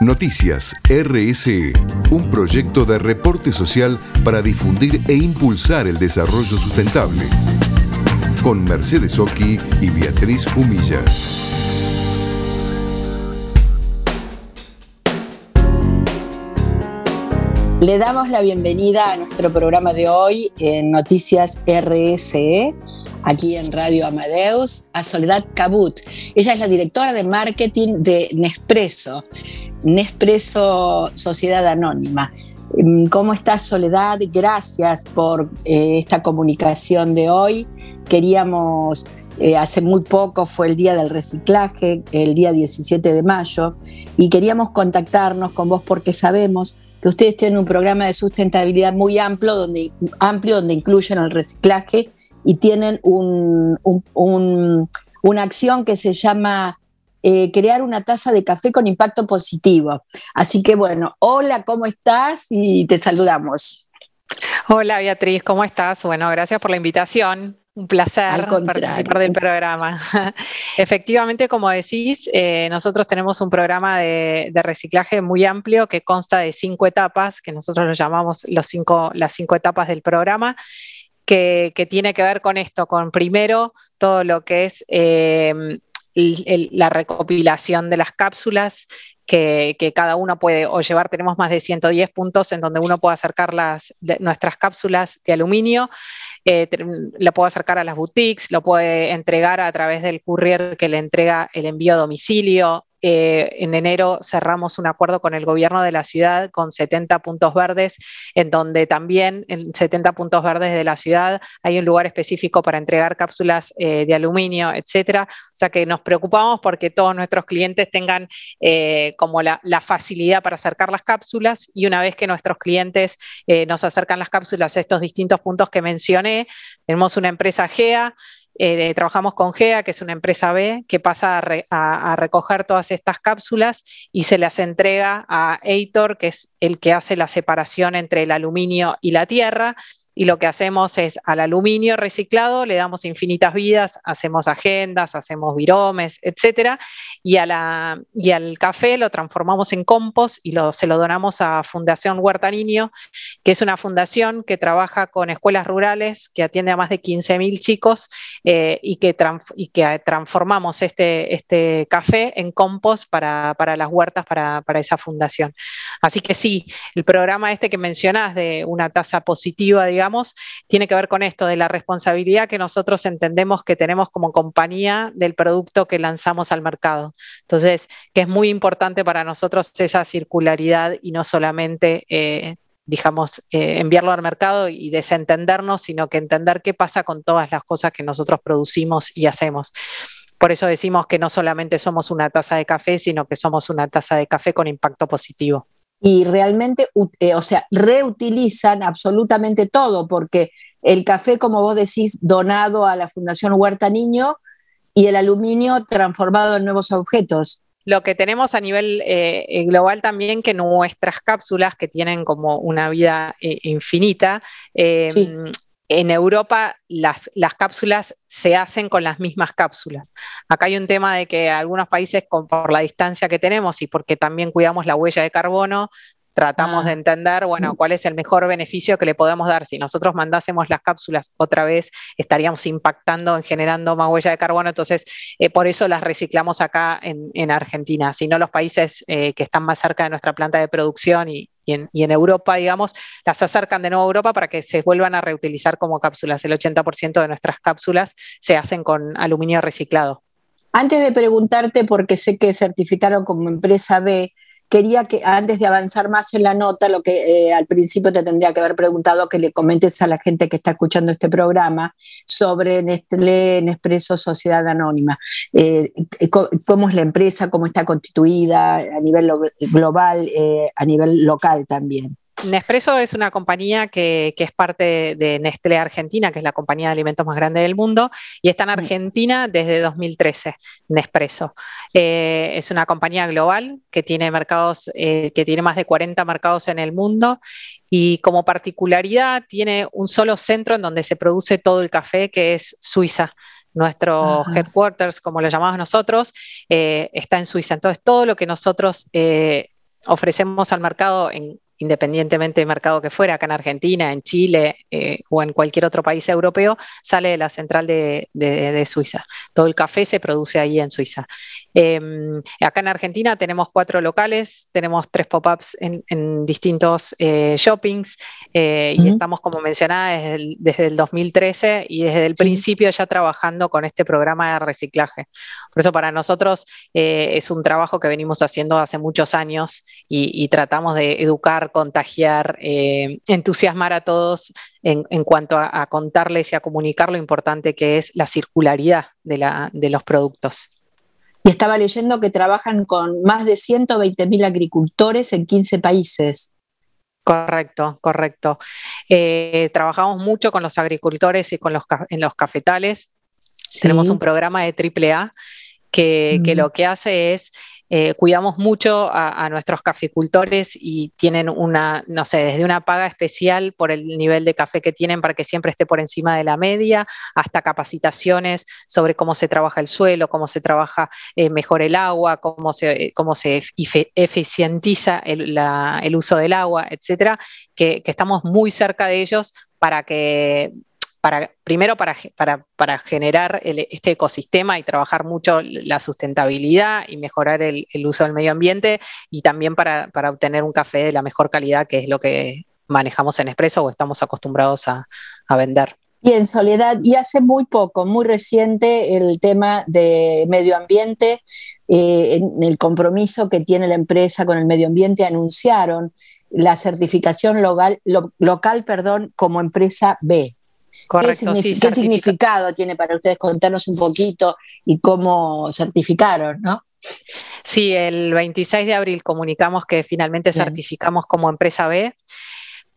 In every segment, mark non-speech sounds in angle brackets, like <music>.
Noticias RSE, un proyecto de reporte social para difundir e impulsar el desarrollo sustentable. Con Mercedes Oki y Beatriz Humilla. Le damos la bienvenida a nuestro programa de hoy en Noticias RSE aquí en Radio Amadeus, a Soledad Cabut. Ella es la directora de marketing de Nespresso, Nespresso Sociedad Anónima. Mm, ¿Cómo estás, Soledad? Gracias por eh, esta comunicación de hoy. Queríamos, eh, hace muy poco fue el día del reciclaje, el día 17 de mayo, y queríamos contactarnos con vos porque sabemos que ustedes tienen un programa de sustentabilidad muy amplio donde, amplio, donde incluyen el reciclaje y tienen una acción que se llama eh, crear una taza de café con impacto positivo. Así que bueno, hola, ¿cómo estás? Y te saludamos. Hola Beatriz, ¿cómo estás? Bueno, gracias por la invitación. Un placer participar del programa. <laughs> Efectivamente, como decís, eh, nosotros tenemos un programa de, reciclaje muy amplio que consta de cinco etapas, que nosotros lo llamamos los cinco, las cinco etapas del programa que, tiene que ver con esto, con primero todo lo que es eh, la recopilación de las cápsulas, que, cada uno puede o llevar, tenemos más de 110 puntos en donde uno puede acercar las, nuestras cápsulas de aluminio, eh, lo puede acercar a las boutiques, lo puede entregar a través del courier que le entrega el envío a domicilio, eh, en enero cerramos un acuerdo con el gobierno de la ciudad con 70 puntos verdes, en donde también en 70 puntos verdes de la ciudad hay un lugar específico para entregar cápsulas eh, de aluminio, etcétera. O sea que nos preocupamos porque todos nuestros clientes tengan eh, como la, la, facilidad para acercar las cápsulas y una vez que nuestros clientes nos acercan las cápsulas a estos distintos puntos que mencioné, tenemos una empresa GEA eh, trabajamos con GEA, que es una empresa B, que pasa a, recoger todas estas cápsulas y se las entrega a Eitor, que es el que hace la separación entre el aluminio y la tierra, y lo que hacemos es al aluminio reciclado le damos infinitas vidas, hacemos agendas, hacemos viromes, etcétera, y, a la, y al café lo transformamos en compost y lo, se lo donamos a Fundación Huerta Niño, que es una fundación que trabaja con escuelas rurales, que atiende a más de 15.000 chicos eh, y, que y que transformamos este, este café en compost para, para las huertas para, para esa fundación. Así que sí, el programa este que mencionas de una tasa positiva, digamos, tiene que ver con esto, de la responsabilidad que nosotros entendemos que tenemos como compañía del producto que lanzamos al mercado. Entonces, que es muy importante para nosotros esa circularidad y no solamente... Eh, digamos, eh, enviarlo al mercado y desentendernos, sino que entender qué pasa con todas las cosas que nosotros producimos y hacemos. Por eso decimos que no solamente somos una taza de café, sino que somos una taza de café con impacto positivo y realmente, eh, o sea, reutilizan absolutamente todo, porque el café, como vos decís, donado a la Fundación Huerta Niño y el aluminio transformado en nuevos objetos. Lo que tenemos a nivel eh, global también, que nuestras cápsulas, que tienen como una vida eh, infinita, en Europa las, cápsulas se hacen con las mismas cápsulas. Acá hay un tema de que algunos países, por la distancia que tenemos y porque también cuidamos la huella de carbono, tratamos de ah. entender, bueno, cuál es el mejor beneficio que le podemos dar. Si nosotros mandásemos las cápsulas otra vez, estaríamos impactando en generando más huella de carbono, entonces eh, por eso las reciclamos acá en, Argentina. Si no, los países eh, que están más cerca de nuestra planta de producción y, en, y, en, Europa, digamos, las acercan de nuevo a Europa para que se vuelvan a reutilizar como cápsulas. El 80% de nuestras cápsulas se hacen con aluminio reciclado. Antes de preguntarte, porque sé que certificaron como empresa B, quería que antes de avanzar más en la nota, lo que eh, al principio te tendría que haber preguntado, que le comentes a la gente que está escuchando este programa sobre Nestlé Nespresso Sociedad Anónima. Eh, ¿Cómo es la empresa? ¿Cómo está constituida a nivel global, eh, a nivel local también? Nespresso es una compañía que, es parte de Nestlé Argentina, que es la compañía de alimentos más grande del mundo, y está en mm. Argentina desde 2013, Nespresso. Eh, es una compañía global que tiene mercados, eh, que tiene más de 40 mercados en el mundo y como particularidad tiene un solo centro en donde se produce todo el café, que es Suiza nuestro headquarters, como lo llamamos nosotros, eh, está en Suiza. Entonces, todo lo que nosotros ofrecemos al mercado en independientemente del mercado que fuera, acá en Argentina, en Chile eh, o en cualquier otro país europeo, sale de la central de, Suiza. Todo el café se produce ahí en Suiza. Em, acá en Argentina tenemos cuatro locales, tenemos tres pop-ups en, distintos eh, shoppings eh, y estamos, como mencionaba, desde el, 2013 y desde el principio ya trabajando con este programa de reciclaje. Por eso para nosotros es un trabajo que venimos haciendo hace muchos años y tratamos de educar contagiar, eh, entusiasmar a todos en, cuanto a, contarles y a comunicar lo importante que es la circularidad de, los productos. Y estaba leyendo que trabajan con más de 120 mil agricultores en 15 países. Correcto, correcto. Eh, trabajamos mucho con los agricultores y con los, en los cafetales. Tenemos un programa de AAA que, que lo que hace es eh, cuidamos mucho a, nuestros caficultores y tienen una, no sé, desde una paga especial por el nivel de café que tienen para que siempre esté por encima de la media, hasta capacitaciones sobre cómo se trabaja el suelo, cómo se trabaja eh, mejor el agua, cómo se, cómo se eficientiza el, uso del agua, etcétera, que estamos muy cerca de ellos para que primero para, para, generar este ecosistema y trabajar mucho la sustentabilidad y mejorar el, uso del medio ambiente y también para, obtener un café de la mejor calidad, que es lo que manejamos en Expreso o estamos acostumbrados a, vender. Y en Soledad, y hace muy poco, muy reciente, el tema de medio ambiente, eh, en el compromiso que tiene la empresa con el medio ambiente, anunciaron la certificación local, local perdón, como empresa B. Correcto, ¿Qué, sí, ¿qué significado tiene para ustedes contarnos un poquito y cómo certificaron, no? Sí, el 26 de abril comunicamos que finalmente certificamos como empresa B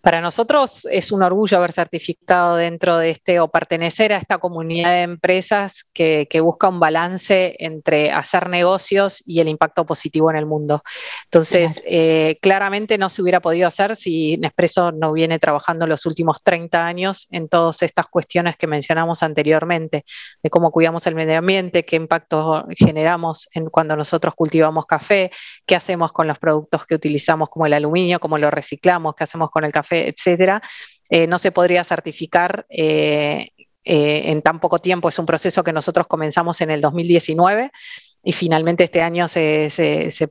para nosotros es un orgullo haber certificado dentro de este o pertenecer a esta comunidad de empresas que, busca un balance entre hacer negocios y el impacto positivo en el mundo. Entonces, eh, claramente no se hubiera podido hacer si Nespresso no viene trabajando los últimos 30 años en todas estas cuestiones que mencionamos anteriormente, de cómo cuidamos el medio ambiente, qué impacto generamos en cuando nosotros cultivamos café, qué hacemos con los productos que utilizamos como el aluminio, cómo lo reciclamos, qué hacemos con el café etcétera, eh, no se podría certificar eh, eh, en tan poco tiempo. Es un proceso que nosotros comenzamos en el 2019 y finalmente este año se,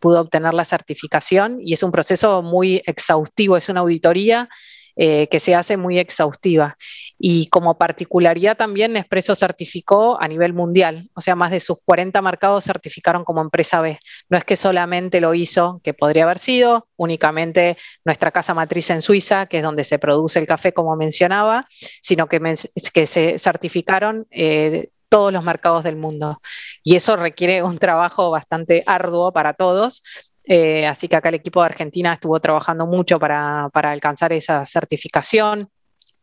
pudo obtener la certificación y es un proceso muy exhaustivo, es una auditoría eh, que se hace muy exhaustiva. Y como particularidad también, Nespresso certificó a nivel mundial, o sea, más de sus 40 mercados certificaron como empresa B. No es que solamente lo hizo, que podría haber sido, únicamente nuestra casa matriz en Suiza, que es donde se produce el café, como mencionaba, sino que, que se certificaron. Eh, todos los mercados del mundo. Y eso requiere un trabajo bastante arduo para todos, eh, así que acá el equipo de Argentina estuvo trabajando mucho para, alcanzar esa certificación.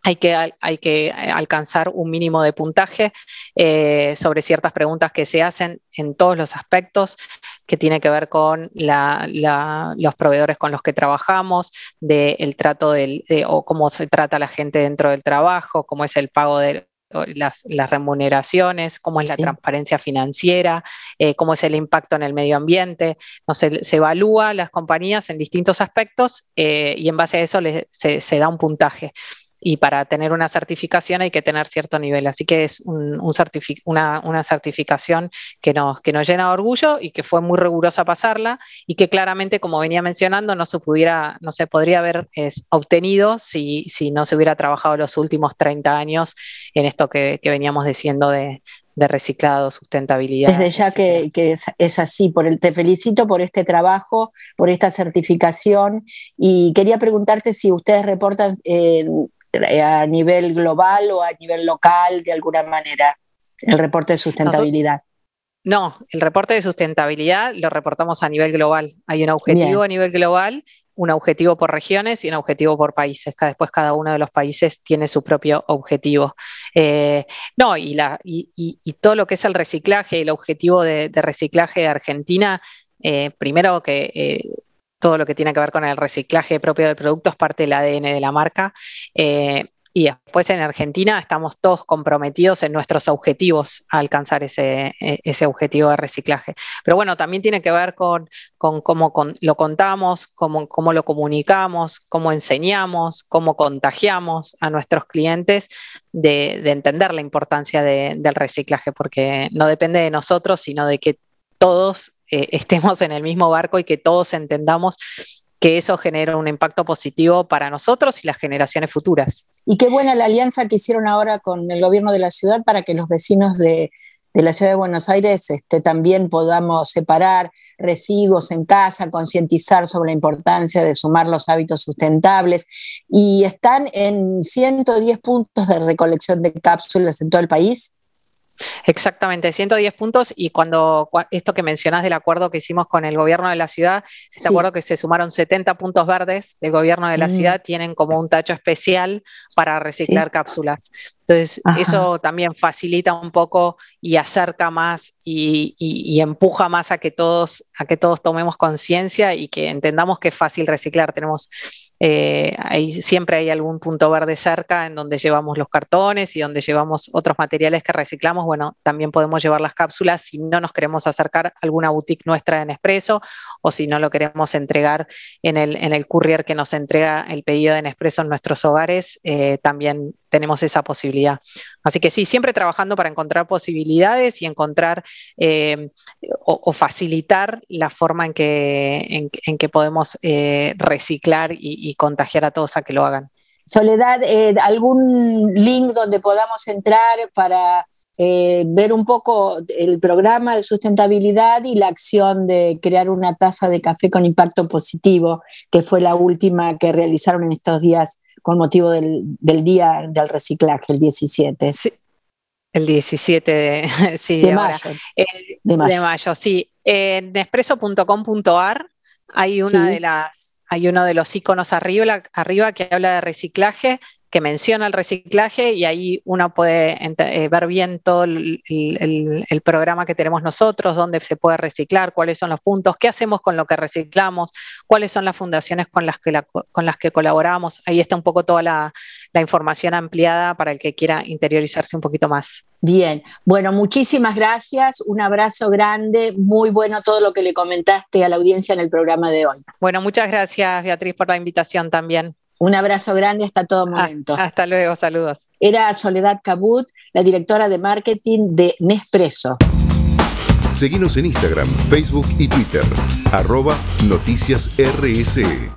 Hay que, hay que, alcanzar un mínimo de puntaje eh, sobre ciertas preguntas que se hacen en todos los aspectos que tiene que ver con los proveedores con los que trabajamos, del trato del, o cómo se trata la gente dentro del trabajo, cómo es el pago de, las, remuneraciones, cómo es la transparencia financiera, eh, cómo es el impacto en el medio ambiente. No, se, se evalúa las compañías en distintos aspectos eh, y en base a eso se, da un puntaje y para tener una certificación hay que tener cierto nivel. Así que es una, certificación que nos, que nos llena de orgullo y que fue muy rigurosa pasarla y que claramente, como venía mencionando, no se, pudiera, no se podría haber obtenido si, si, no se hubiera trabajado los últimos 30 años en esto que, veníamos diciendo de, reciclado, sustentabilidad. Desde ya que, es, así, por el, te felicito por este trabajo, por esta certificación y quería preguntarte si ustedes reportan a nivel global o a nivel local de alguna manera, el reporte de sustentabilidad. No, el reporte de sustentabilidad lo reportamos a nivel global. Hay un objetivo a nivel global, un objetivo por regiones y un objetivo por países. Después cada uno de los países tiene su propio objetivo. Eh, no, y, la, y, todo lo que es el reciclaje, el objetivo de, reciclaje de Argentina, eh, primero que eh, todo lo que tiene que ver con el reciclaje propio del producto es parte del ADN de la marca. Eh, y después en Argentina estamos todos comprometidos en nuestros objetivos a alcanzar ese, e, ese objetivo de reciclaje. Pero bueno, también tiene que ver con, cómo lo contamos, cómo, cómo, lo comunicamos, cómo enseñamos, cómo contagiamos a nuestros clientes de, entender la importancia del reciclaje, porque no depende de nosotros, sino de que todos eh, <laughs> estemos en el mismo barco y que todos entendamos que eso genera un impacto positivo para nosotros y las generaciones futuras. Y qué buena la alianza que hicieron ahora con el gobierno de la ciudad para que los vecinos de, la ciudad de Buenos Aires este, también podamos separar residuos en casa, concientizar sobre la importancia de sumar los hábitos sustentables. Y están en 110 puntos de recolección de cápsulas en todo el país. Exactamente, 110 puntos y cuando esto que mencionás del acuerdo que hicimos con el gobierno de la ciudad, este acuerdo que se sumaron 70 puntos verdes del gobierno de la mm. ciudad, tienen como un tacho especial para reciclar cápsulas. Entonces, eso también facilita un poco y acerca más y, empuja más a que todos, a que todos tomemos conciencia y que entendamos que es fácil reciclar. Tenemos eh, siempre hay algún punto verde cerca en donde llevamos los cartones y donde llevamos otros materiales que reciclamos. Bueno, también podemos llevar las cápsulas si no nos queremos acercar a alguna boutique nuestra en Nespresso o si no lo queremos entregar en el, en el courier que nos entrega el pedido de Nespresso en nuestros hogares. Eh, también tenemos esa posibilidad. Así que sí, siempre trabajando para encontrar posibilidades y encontrar eh, o, facilitar la forma en que, en, que podemos eh, reciclar y, contagiar a todos a que lo hagan. Soledad, eh, ¿algún link donde podamos entrar para ver un poco el programa de sustentabilidad y la acción de crear una taza de café con impacto positivo, que fue la última que realizaron en estos días con motivo del, Día del Reciclaje, el 17. Sí. El 17 de, <laughs> sí, de, mayo. de, mayo. sí. En Nespresso.com.ar hay una de las hay uno de los iconos arriba, arriba que habla de reciclaje que menciona el reciclaje y ahí uno puede eh, ver bien todo el, programa que tenemos nosotros, dónde se puede reciclar, cuáles son los puntos, qué hacemos con lo que reciclamos, cuáles son las fundaciones con las que, con las que colaboramos. Ahí está un poco toda la, información ampliada para el que quiera interiorizarse un poquito más. Bien, bueno, muchísimas gracias, un abrazo grande, muy bueno todo lo que le comentaste a la audiencia en el programa de hoy. Bueno, muchas gracias Beatriz por la invitación también. Un abrazo grande hasta todo ah, momento. hasta luego, saludos. Era Soledad Cabut, la directora de marketing de Nespresso. Seguimos en Instagram, Facebook y Twitter, arroba noticias RSE.